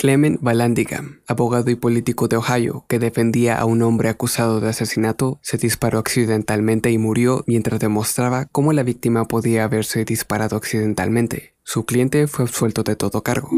Clement Vallandigham, abogado y político de Ohio que defendía a un hombre acusado de asesinato, se disparó accidentalmente y murió mientras demostraba cómo la víctima podía haberse disparado accidentalmente. Su cliente fue absuelto de todo cargo.